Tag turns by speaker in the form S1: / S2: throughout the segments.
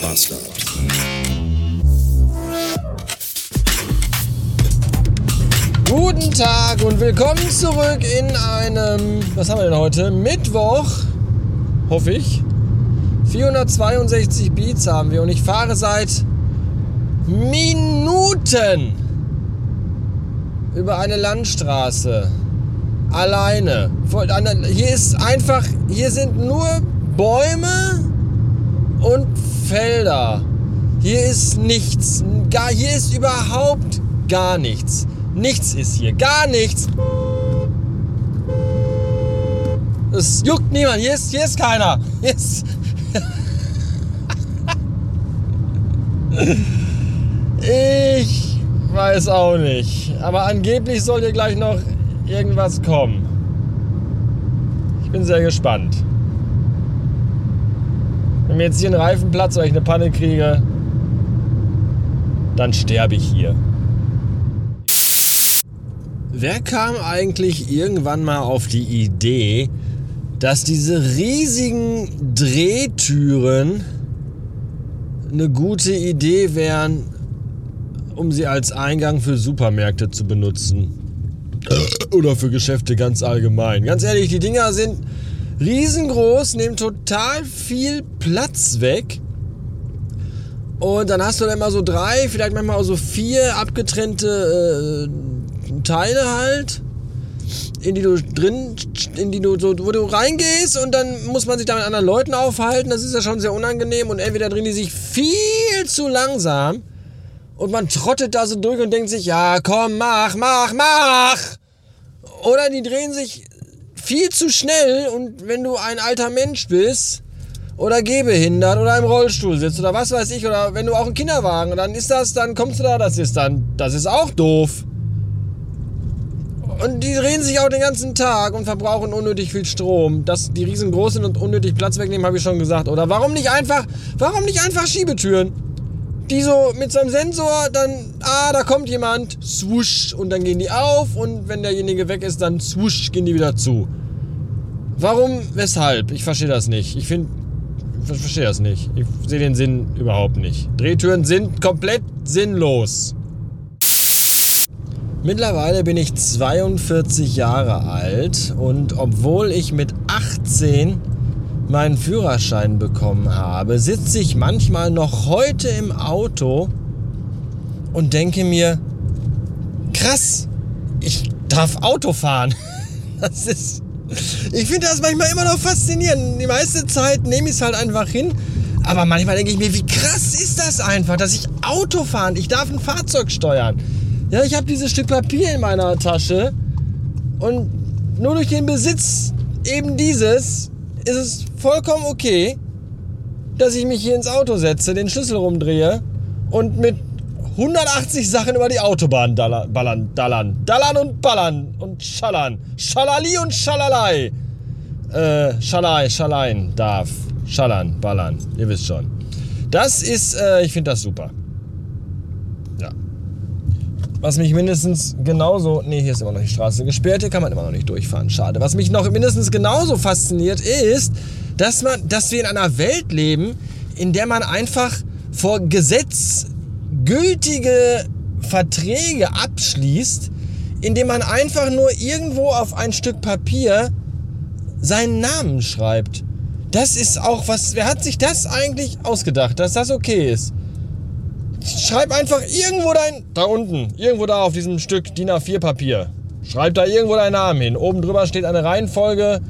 S1: Bastard.
S2: Guten Tag und willkommen zurück in einem, was haben wir denn heute? Mittwoch, hoffe ich. 462 Beats haben wir und ich fahre seit Minuten über eine Landstraße. Alleine. Hier ist einfach, hier sind nur Bäume und Felder. Hier ist nichts. Gar, hier ist überhaupt gar nichts. Nichts ist hier. Gar nichts. Es juckt niemand. Hier ist, hier ist keiner. Hier ist ich weiß auch nicht. Aber angeblich soll hier gleich noch irgendwas kommen. Ich bin sehr gespannt. Mir jetzt hier einen Reifen platzt oder ich eine Panne kriege, dann sterbe ich hier. Wer kam eigentlich irgendwann mal auf die Idee, dass diese riesigen Drehtüren eine gute Idee wären, um sie als Eingang für Supermärkte zu benutzen? Oder für Geschäfte ganz allgemein. Ganz ehrlich, die Dinger sind riesengroß, nehmen total viel Platz weg. Und dann hast du dann immer so drei, vielleicht manchmal auch so vier abgetrennte äh, Teile halt, in die du drin, in die du so, wo du reingehst und dann muss man sich da mit anderen Leuten aufhalten. Das ist ja schon sehr unangenehm und entweder drehen die sich viel zu langsam und man trottet da so durch und denkt sich, ja, komm, mach, mach, mach. Oder die drehen sich viel zu schnell und wenn du ein alter Mensch bist oder gehbehindert oder im Rollstuhl sitzt oder was weiß ich oder wenn du auch einen Kinderwagen, dann ist das, dann kommst du da, das ist dann, das ist auch doof. Und die drehen sich auch den ganzen Tag und verbrauchen unnötig viel Strom. Dass die riesengroß sind und unnötig Platz wegnehmen, habe ich schon gesagt. Oder warum nicht einfach, warum nicht einfach Schiebetüren? Die so mit so einem Sensor dann, ah, da kommt jemand, swoosh, und dann gehen die auf und wenn derjenige weg ist, dann swoosh, gehen die wieder zu. Warum, weshalb? Ich verstehe das nicht. Ich finde, ich verstehe das nicht. Ich sehe den Sinn überhaupt nicht. Drehtüren sind komplett sinnlos. Mittlerweile bin ich 42 Jahre alt und obwohl ich mit 18 meinen Führerschein bekommen habe, sitze ich manchmal noch heute im Auto und denke mir, krass, ich darf Auto fahren. Das ist, ich finde das manchmal immer noch faszinierend. Die meiste Zeit nehme ich es halt einfach hin. Aber manchmal denke ich mir, wie krass ist das einfach, dass ich Auto fahren, ich darf ein Fahrzeug steuern. Ja, ich habe dieses Stück Papier in meiner Tasche und nur durch den Besitz eben dieses ist es vollkommen okay, dass ich mich hier ins Auto setze, den Schlüssel rumdrehe und mit 180 Sachen über die Autobahn ballern, ballern, dallern, dallern und ballern und schallern. Schalali und Schalalei. Äh, Schalai, Schalein darf. Schallern, ballern. Ihr wisst schon. Das ist, äh, ich finde das super. Ja. Was mich mindestens genauso. Nee, hier ist immer noch die Straße gesperrt, hier kann man immer noch nicht durchfahren. Schade. Was mich noch mindestens genauso fasziniert ist, dass, man, dass wir in einer Welt leben, in der man einfach vor Gesetz gültige Verträge abschließt, indem man einfach nur irgendwo auf ein Stück Papier seinen Namen schreibt. Das ist auch was. Wer hat sich das eigentlich ausgedacht, dass das okay ist? Schreib einfach irgendwo dein. Da unten, irgendwo da auf diesem Stück DIN A4 Papier. Schreib da irgendwo deinen Namen hin. Oben drüber steht eine Reihenfolge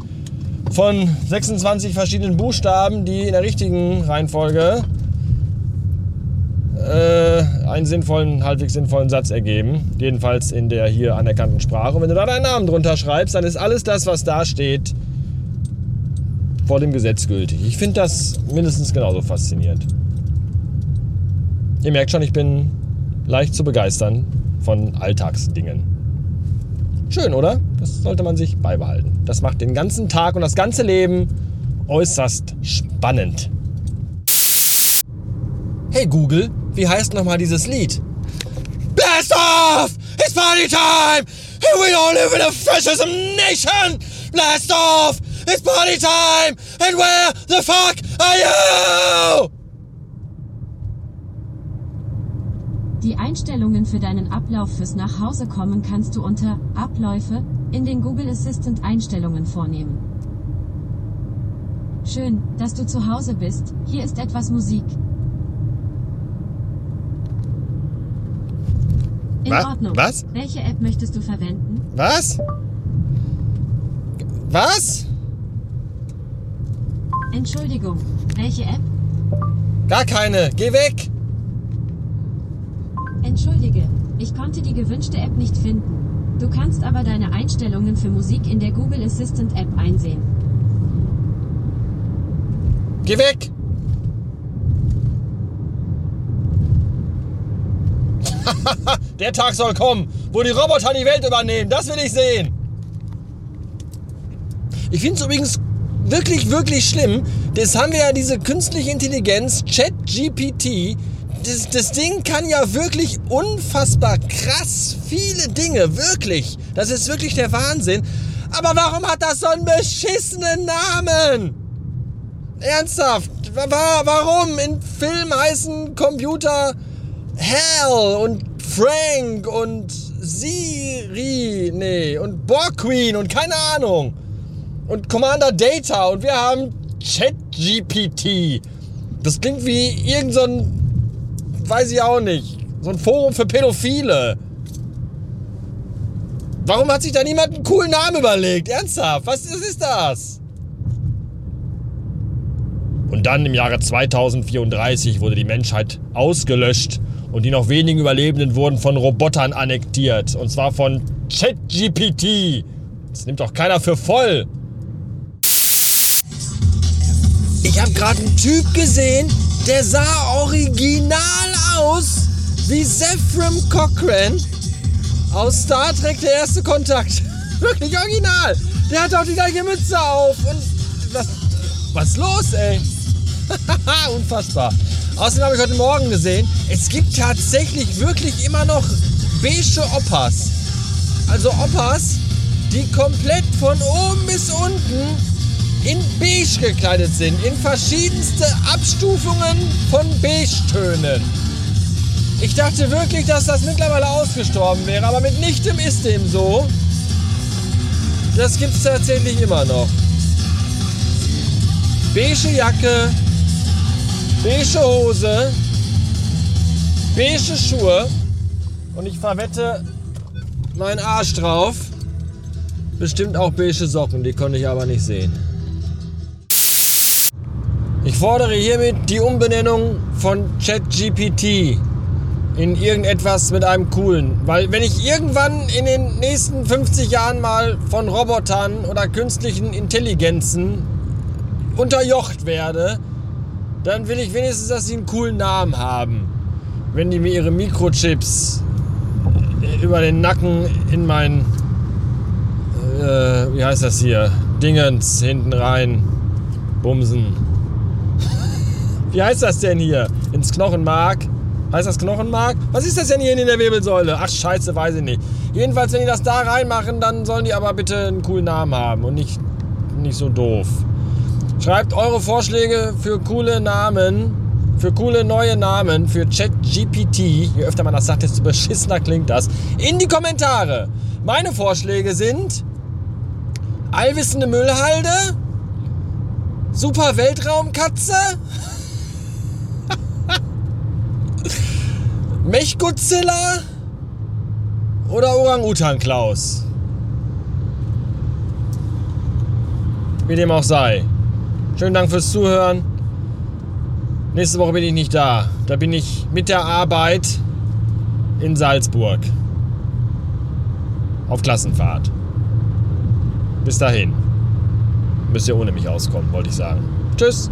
S2: von 26 verschiedenen Buchstaben, die in der richtigen Reihenfolge äh, einen sinnvollen, halbwegs sinnvollen Satz ergeben. Jedenfalls in der hier anerkannten Sprache. Und wenn du da deinen Namen drunter schreibst, dann ist alles das, was da steht, vor dem Gesetz gültig. Ich finde das mindestens genauso faszinierend. Ihr merkt schon, ich bin leicht zu begeistern von Alltagsdingen. Schön, oder? Das sollte man sich beibehalten. Das macht den ganzen Tag und das ganze Leben äußerst spannend. Hey Google, wie heißt nochmal dieses Lied? Blast off! It's party time! We don't live in a fascism nation! Blast off! It's party time! And where the fuck are you?
S1: Einstellungen für deinen Ablauf fürs Nachhausekommen kannst du unter Abläufe in den Google Assistant Einstellungen vornehmen. Schön, dass du zu Hause bist. Hier ist etwas Musik. In
S2: Was?
S1: Ordnung.
S2: Was?
S1: Welche App möchtest du verwenden?
S2: Was? Was?
S1: Entschuldigung. Welche App?
S2: Gar keine. Geh weg.
S1: Entschuldige. Ich konnte die gewünschte App nicht finden. Du kannst aber deine Einstellungen für Musik in der Google Assistant App einsehen.
S2: Geh weg. Der Tag soll kommen, wo die Roboter die Welt übernehmen. Das will ich sehen. Ich finde es übrigens wirklich, wirklich schlimm. Das haben wir ja diese künstliche Intelligenz, ChatGPT. Das, das Ding kann ja wirklich unfassbar krass viele Dinge. Wirklich. Das ist wirklich der Wahnsinn. Aber warum hat das so einen beschissenen Namen? Ernsthaft? Wa- Warum? In Film heißen Computer Hal und Frank und Siri, nee, und Borg Queen und keine Ahnung. Und Commander Data und wir haben ChatGPT. Das klingt wie irgend so weiß ich auch nicht, so ein Forum für Pädophile. Warum hat sich da niemand einen coolen Namen überlegt? Ernsthaft? Was, ist das? Und dann im Jahre 2034 wurde die Menschheit ausgelöscht und die noch wenigen Überlebenden wurden von Robotern annektiert. Und zwar von ChatGPT. Das nimmt doch keiner für voll. Ich habe gerade einen Typ gesehen, der sah original aus wie Zephram Cochrane aus Star Trek Der erste Kontakt. Wirklich original. Der hat auch die gleiche Mütze auf. Und was, was ist los, ey? Unfassbar. Außerdem habe ich heute Morgen gesehen, es gibt tatsächlich wirklich immer noch beige Oppas. Also Oppas, die komplett von oben bis unten in beige gekleidet sind. In verschiedenste Abstufungen von Beige-Tönen. Ich dachte wirklich, dass das mittlerweile ausgestorben wäre, aber mitnichtem ist dem so. Das gibt es tatsächlich immer noch. Beige Jacke, beige Hose, beige Schuhe und ich verwette meinen Arsch drauf. Bestimmt auch beige Socken, die konnte ich aber nicht sehen. Ich fordere hiermit die Umbenennung von ChatGPT in irgendetwas mit einem coolen. Weil wenn ich irgendwann in den nächsten 50 Jahren mal von Robotern oder künstlichen Intelligenzen unterjocht werde, dann will ich wenigstens, dass sie einen coolen Namen haben. Wenn die mir ihre Mikrochips über den Nacken in mein, äh, wie heißt das hier, Dingens hinten rein bumsen. wie heißt das denn hier? Ins Knochenmark? Heißt das Knochenmark? Was ist das denn hier in der Wirbelsäule? Ach scheiße, weiß ich nicht. Jedenfalls, wenn die das da reinmachen, dann sollen die aber bitte einen coolen Namen haben und nicht, nicht so doof. Schreibt eure Vorschläge für coole Namen, für coole neue Namen, für ChatGPT, je öfter man das sagt, desto beschissener klingt das, in die Kommentare. Meine Vorschläge sind allwissende Müllhalde, super Weltraumkatze, Mechgodzilla oder Orang-Utan Klaus. Wie dem auch sei. Schönen Dank fürs Zuhören. Nächste Woche bin ich nicht da. Da bin ich mit der Arbeit in Salzburg. Auf Klassenfahrt. Bis dahin. Müsst ihr ohne mich auskommen, wollte ich sagen. Tschüss.